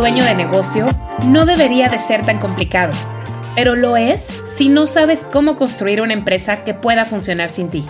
dueño de negocio, no debería de ser tan complicado, pero lo es si no sabes cómo construir una empresa que pueda funcionar sin ti.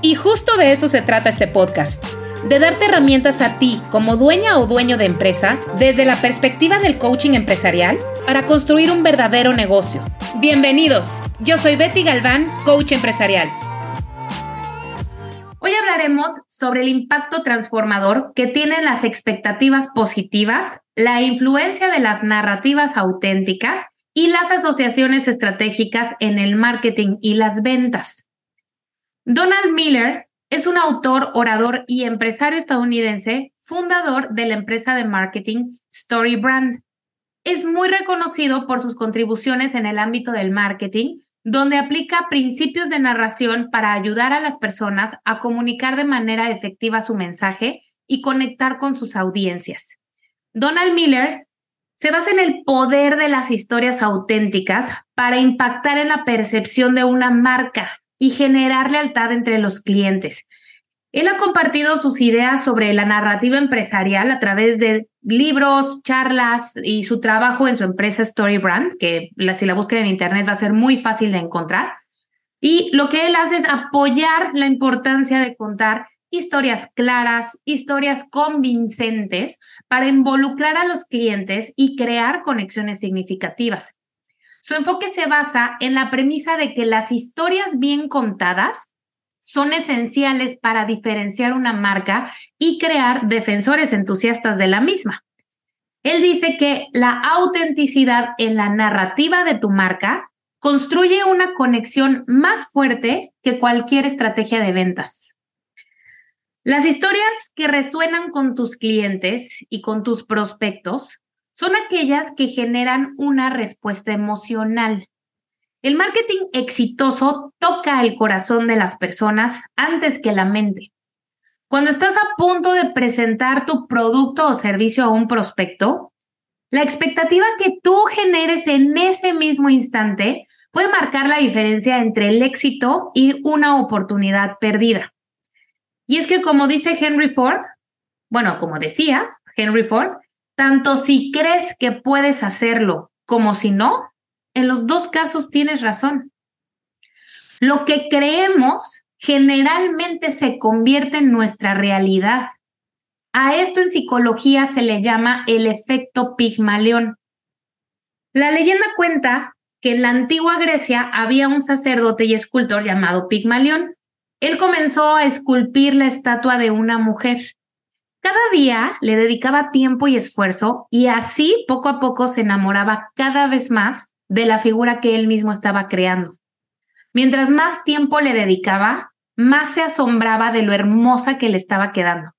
Y justo de eso se trata este podcast, de darte herramientas a ti como dueña o dueño de empresa desde la perspectiva del coaching empresarial para construir un verdadero negocio. Bienvenidos, yo soy Betty Galván, coach empresarial. Hablaremos sobre el impacto transformador que tienen las expectativas positivas, la influencia de las narrativas auténticas y las asociaciones estratégicas en el marketing y las ventas. Donald Miller es un autor, orador y empresario estadounidense, fundador de la empresa de marketing Story Brand. Es muy reconocido por sus contribuciones en el ámbito del marketing, donde aplica principios de narración para ayudar a las personas a comunicar de manera efectiva su mensaje y conectar con sus audiencias. Donald Miller se basa en el poder de las historias auténticas para impactar en la percepción de una marca y generar lealtad entre los clientes. Él ha compartido sus ideas sobre la narrativa empresarial a través de libros, charlas y su trabajo en su empresa Story Brand, que si la buscan en internet va a ser muy fácil de encontrar. Y lo que él hace es apoyar la importancia de contar historias claras, historias convincentes para involucrar a los clientes y crear conexiones significativas. Su enfoque se basa en la premisa de que las historias bien contadas son esenciales para diferenciar una marca y crear defensores entusiastas de la misma. Él dice que la autenticidad en la narrativa de tu marca construye una conexión más fuerte que cualquier estrategia de ventas. Las historias que resuenan con tus clientes y con tus prospectos son aquellas que generan una respuesta emocional el marketing exitoso toca el corazón de las personas antes que la mente. Cuando estás a punto de presentar tu producto o servicio a un prospecto, la expectativa que tú generes en ese mismo instante puede marcar la diferencia entre el éxito y una oportunidad perdida. Y es que como dice Henry Ford, bueno, como decía Henry Ford, tanto si crees que puedes hacerlo como si no, en los dos casos tienes razón. Lo que creemos generalmente se convierte en nuestra realidad. A esto en psicología se le llama el efecto Pigmalión. La leyenda cuenta que en la antigua Grecia había un sacerdote y escultor llamado Pigmalión. Él comenzó a esculpir la estatua de una mujer. Cada día le dedicaba tiempo y esfuerzo y así poco a poco se enamoraba cada vez más de la figura que él mismo estaba creando. Mientras más tiempo le dedicaba, más se asombraba de lo hermosa que le estaba quedando.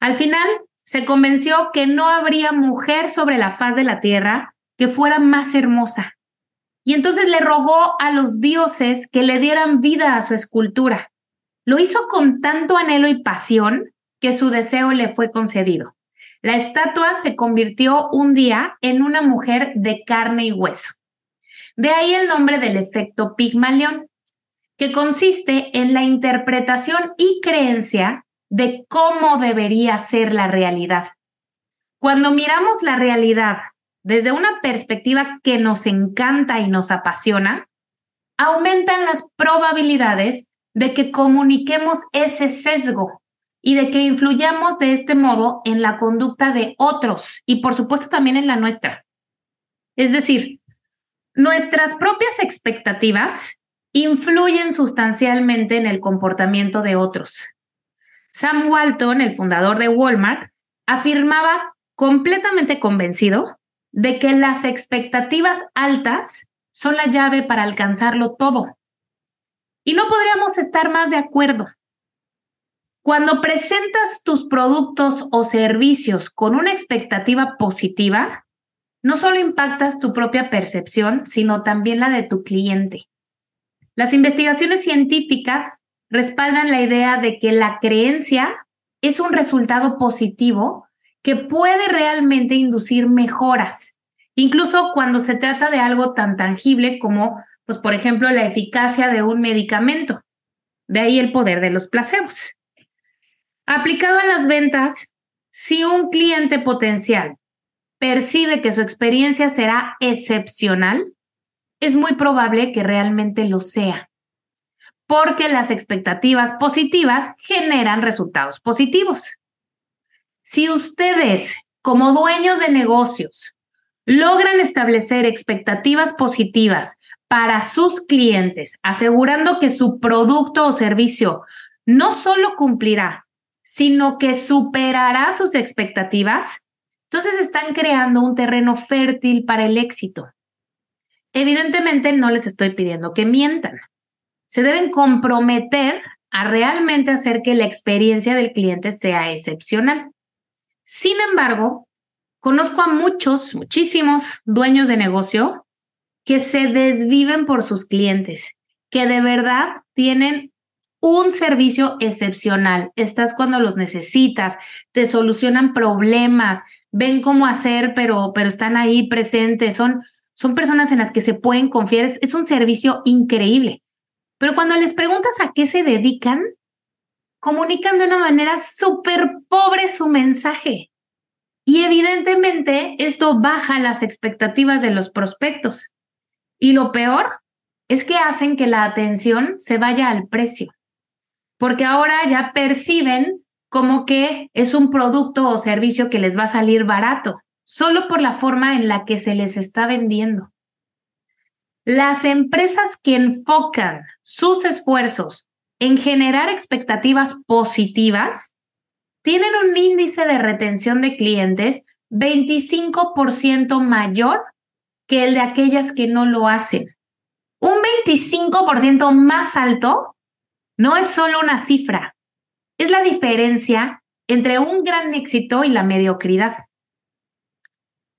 Al final, se convenció que no habría mujer sobre la faz de la tierra que fuera más hermosa. Y entonces le rogó a los dioses que le dieran vida a su escultura. Lo hizo con tanto anhelo y pasión que su deseo le fue concedido. La estatua se convirtió un día en una mujer de carne y hueso. De ahí el nombre del efecto Pigmalión, que consiste en la interpretación y creencia de cómo debería ser la realidad. Cuando miramos la realidad desde una perspectiva que nos encanta y nos apasiona, aumentan las probabilidades de que comuniquemos ese sesgo y de que influyamos de este modo en la conducta de otros y por supuesto también en la nuestra. Es decir, nuestras propias expectativas influyen sustancialmente en el comportamiento de otros. Sam Walton, el fundador de Walmart, afirmaba completamente convencido de que las expectativas altas son la llave para alcanzarlo todo. Y no podríamos estar más de acuerdo. Cuando presentas tus productos o servicios con una expectativa positiva, no solo impactas tu propia percepción, sino también la de tu cliente. Las investigaciones científicas respaldan la idea de que la creencia es un resultado positivo que puede realmente inducir mejoras, incluso cuando se trata de algo tan tangible como, pues, por ejemplo, la eficacia de un medicamento. De ahí el poder de los placebos. Aplicado a las ventas, si un cliente potencial percibe que su experiencia será excepcional, es muy probable que realmente lo sea, porque las expectativas positivas generan resultados positivos. Si ustedes, como dueños de negocios, logran establecer expectativas positivas para sus clientes, asegurando que su producto o servicio no solo cumplirá, sino que superará sus expectativas, entonces están creando un terreno fértil para el éxito. Evidentemente no les estoy pidiendo que mientan. Se deben comprometer a realmente hacer que la experiencia del cliente sea excepcional. Sin embargo, conozco a muchos, muchísimos dueños de negocio que se desviven por sus clientes, que de verdad tienen un servicio excepcional. Estás cuando los necesitas, te solucionan problemas, ven cómo hacer, pero, pero están ahí presentes. Son, son personas en las que se pueden confiar. Es, es un servicio increíble. Pero cuando les preguntas a qué se dedican, comunican de una manera súper pobre su mensaje. Y evidentemente esto baja las expectativas de los prospectos. Y lo peor es que hacen que la atención se vaya al precio porque ahora ya perciben como que es un producto o servicio que les va a salir barato, solo por la forma en la que se les está vendiendo. Las empresas que enfocan sus esfuerzos en generar expectativas positivas tienen un índice de retención de clientes 25% mayor que el de aquellas que no lo hacen. Un 25% más alto no es solo una cifra, es la diferencia entre un gran éxito y la mediocridad.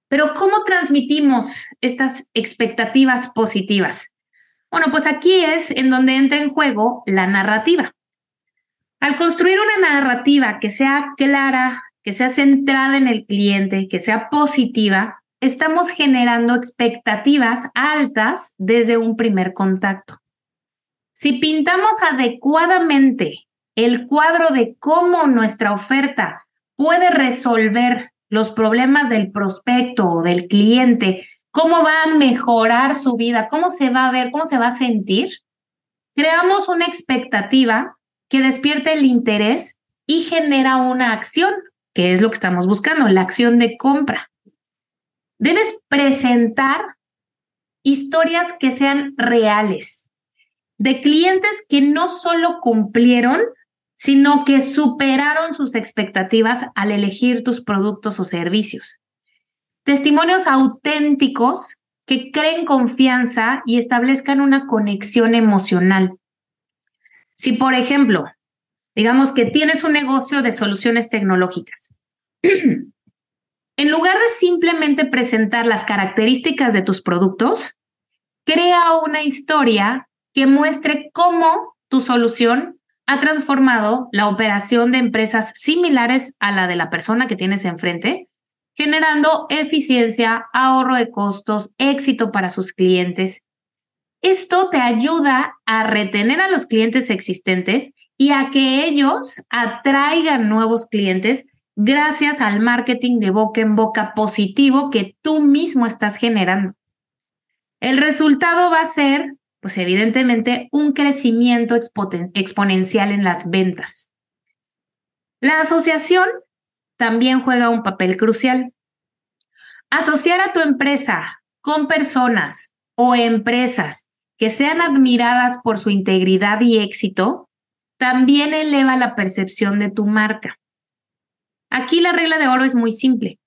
Pero ¿cómo transmitimos estas expectativas positivas? Bueno, pues aquí es en donde entra en juego la narrativa. Al construir una narrativa que sea clara, que sea centrada en el cliente, que sea positiva, estamos generando expectativas altas desde un primer contacto. Si pintamos adecuadamente el cuadro de cómo nuestra oferta puede resolver los problemas del prospecto o del cliente, cómo va a mejorar su vida, cómo se va a ver, cómo se va a sentir, creamos una expectativa que despierte el interés y genera una acción, que es lo que estamos buscando, la acción de compra. Debes presentar historias que sean reales, de clientes que no solo cumplieron, sino que superaron sus expectativas al elegir tus productos o servicios. Testimonios auténticos que creen confianza y establezcan una conexión emocional. Si, por ejemplo, digamos que tienes un negocio de soluciones tecnológicas, en lugar de simplemente presentar las características de tus productos, crea una historia que muestre cómo tu solución ha transformado la operación de empresas similares a la de la persona que tienes enfrente, generando eficiencia, ahorro de costos, éxito para sus clientes. Esto te ayuda a retener a los clientes existentes y a que ellos atraigan nuevos clientes gracias al marketing de boca en boca positivo que tú mismo estás generando. El resultado va a ser pues evidentemente un crecimiento exponencial en las ventas. La asociación también juega un papel crucial. Asociar a tu empresa con personas o empresas que sean admiradas por su integridad y éxito también eleva la percepción de tu marca. Aquí la regla de oro es muy simple.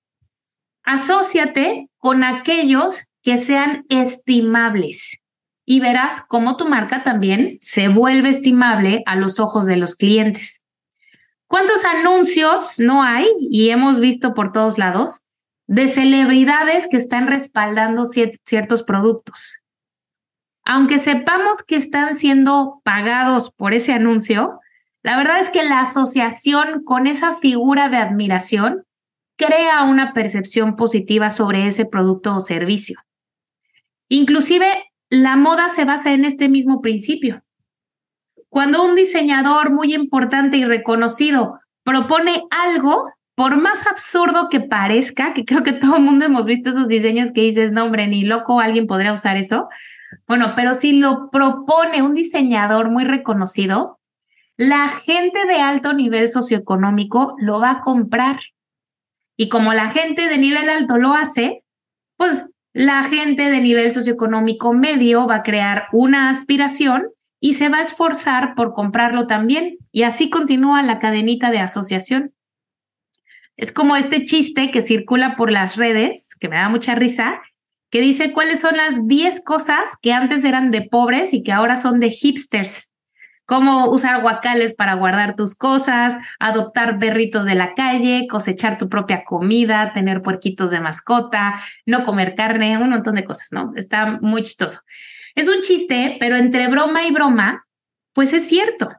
Asociate con aquellos que sean estimables, y verás cómo tu marca también se vuelve estimable a los ojos de los clientes. ¿Cuántos anuncios no hay y hemos visto por todos lados de celebridades que están respaldando ciertos productos? Aunque sepamos que están siendo pagados por ese anuncio, la verdad es que la asociación con esa figura de admiración crea una percepción positiva sobre ese producto o servicio. Inclusive la moda se basa en este mismo principio. Cuando un diseñador muy importante y reconocido propone algo, por más absurdo que parezca, que creo que todo el mundo hemos visto esos diseños que dices, no hombre, ni loco alguien podría usar eso. Bueno, pero si lo propone un diseñador muy reconocido, la gente de alto nivel socioeconómico lo va a comprar. Y como la gente de nivel alto lo hace, pues la gente de nivel socioeconómico medio va a crear una aspiración y se va a esforzar por comprarlo también. Y así continúa la cadenita de asociación. Es como este chiste que circula por las redes, que me da mucha risa, que dice cuáles son las 10 cosas que antes eran de pobres y que ahora son de hipsters. Cómo usar guacales para guardar tus cosas, adoptar berritos de la calle, cosechar tu propia comida, tener puerquitos de mascota, no comer carne, un montón de cosas, ¿no? Está muy chistoso. Es un chiste, pero entre broma y broma, pues es cierto.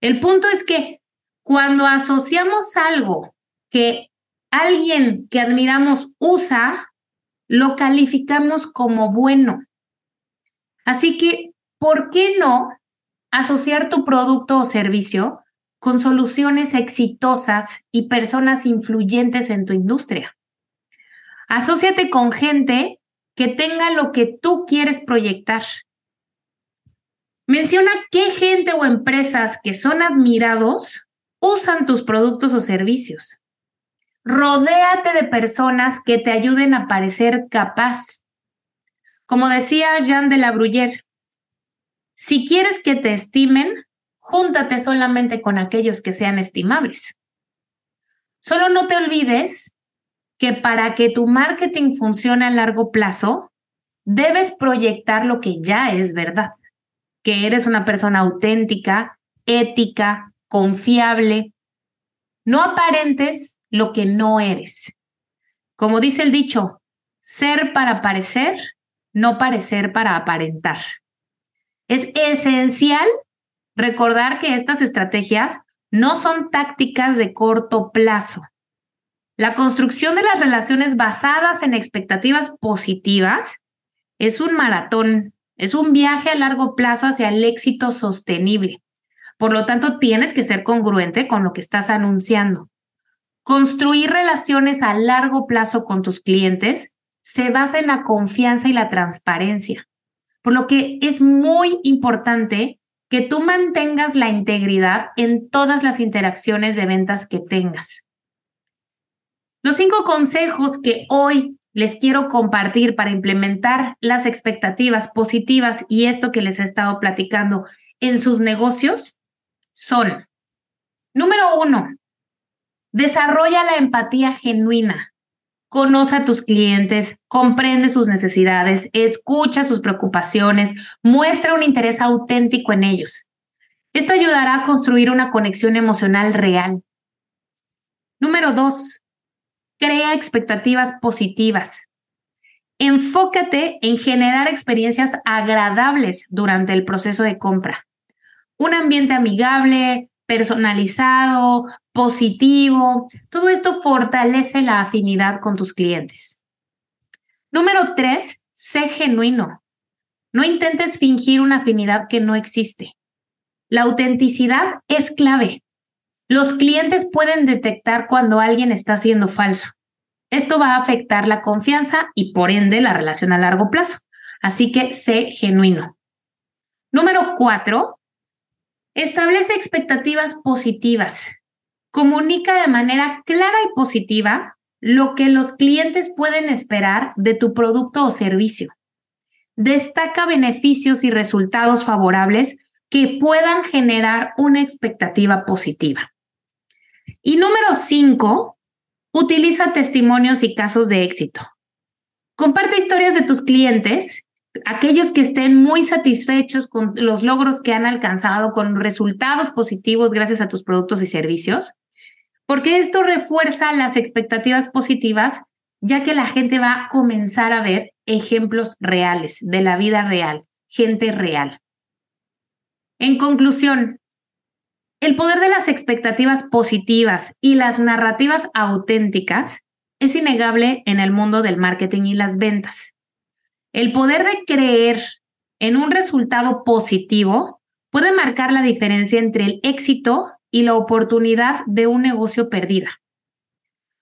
El punto es que cuando asociamos algo que alguien que admiramos usa, lo calificamos como bueno. Así que, ¿por qué no asociar tu producto o servicio con soluciones exitosas y personas influyentes en tu industria? Asociate con gente que tenga lo que tú quieres proyectar. Menciona qué gente o empresas que son admirados usan tus productos o servicios. Rodéate de personas que te ayuden a parecer capaz. Como decía Jean de la Bruyère, si quieres que te estimen, júntate solamente con aquellos que sean estimables. Solo no te olvides que para que tu marketing funcione a largo plazo, debes proyectar lo que ya es verdad, que eres una persona auténtica, ética, confiable. No aparentes lo que no eres. Como dice el dicho, ser para parecer, no parecer para aparentar. Es esencial recordar que estas estrategias no son tácticas de corto plazo. La construcción de las relaciones basadas en expectativas positivas es un maratón, es un viaje a largo plazo hacia el éxito sostenible. Por lo tanto, tienes que ser congruente con lo que estás anunciando. Construir relaciones a largo plazo con tus clientes se basa en la confianza y la transparencia, por lo que es muy importante que tú mantengas la integridad en todas las interacciones de ventas que tengas. Los cinco consejos que hoy les quiero compartir para implementar las expectativas positivas y esto que les he estado platicando en sus negocios son, número uno, Desarrolla la empatía genuina. Conoce a tus clientes, comprende sus necesidades, escucha sus preocupaciones, muestra un interés auténtico en ellos. Esto ayudará a construir una conexión emocional real. Número dos, crea expectativas positivas. Enfócate en generar experiencias agradables durante el proceso de compra. Un ambiente amigable, personalizado, positivo. Todo esto fortalece la afinidad con tus clientes. Número tres, sé genuino. No intentes fingir una afinidad que no existe. La autenticidad es clave. Los clientes pueden detectar cuando alguien está siendo falso. Esto va a afectar la confianza y por ende la relación a largo plazo. Así que sé genuino. Número cuatro, Establece expectativas positivas. Comunica de manera clara y positiva lo que los clientes pueden esperar de tu producto o servicio. Destaca beneficios y resultados favorables que puedan generar una expectativa positiva. Y número cinco, utiliza testimonios y casos de éxito. Comparte historias de tus clientes aquellos que estén muy satisfechos con los logros que han alcanzado, con resultados positivos gracias a tus productos y servicios, porque esto refuerza las expectativas positivas, ya que la gente va a comenzar a ver ejemplos reales de la vida real, gente real. En conclusión, el poder de las expectativas positivas y las narrativas auténticas es innegable en el mundo del marketing y las ventas. El poder de creer en un resultado positivo puede marcar la diferencia entre el éxito y la oportunidad de un negocio perdida.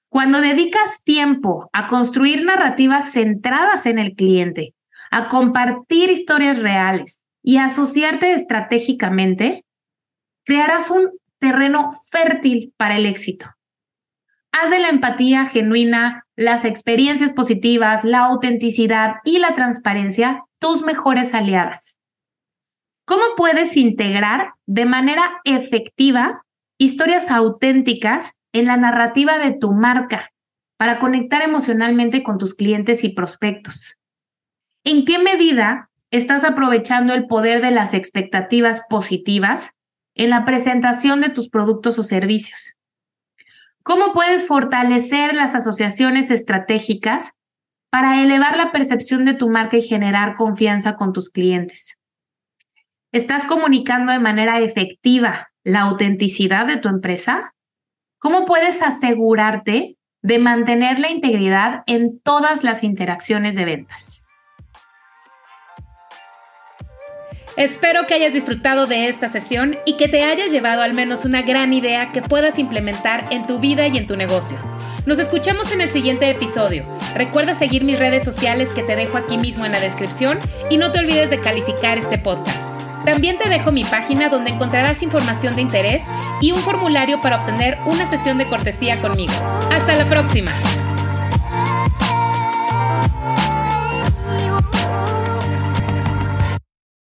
Cuando dedicas tiempo a construir narrativas centradas en el cliente, a compartir historias reales y asociarte estratégicamente, crearás un terreno fértil para el éxito. Haz de la empatía genuina, las experiencias positivas, la autenticidad y la transparencia tus mejores aliadas. ¿Cómo puedes integrar de manera efectiva historias auténticas en la narrativa de tu marca para conectar emocionalmente con tus clientes y prospectos? ¿En qué medida estás aprovechando el poder de las expectativas positivas en la presentación de tus productos o servicios? ¿Cómo puedes fortalecer las asociaciones estratégicas para elevar la percepción de tu marca y generar confianza con tus clientes? ¿Estás comunicando de manera efectiva la autenticidad de tu empresa? ¿Cómo puedes asegurarte de mantener la integridad en todas las interacciones de ventas? Espero que hayas disfrutado de esta sesión y que te haya llevado al menos una gran idea que puedas implementar en tu vida y en tu negocio. Nos escuchamos en el siguiente episodio. Recuerda seguir mis redes sociales que te dejo aquí mismo en la descripción y no te olvides de calificar este podcast. También te dejo mi página donde encontrarás información de interés y un formulario para obtener una sesión de cortesía conmigo. Hasta la próxima.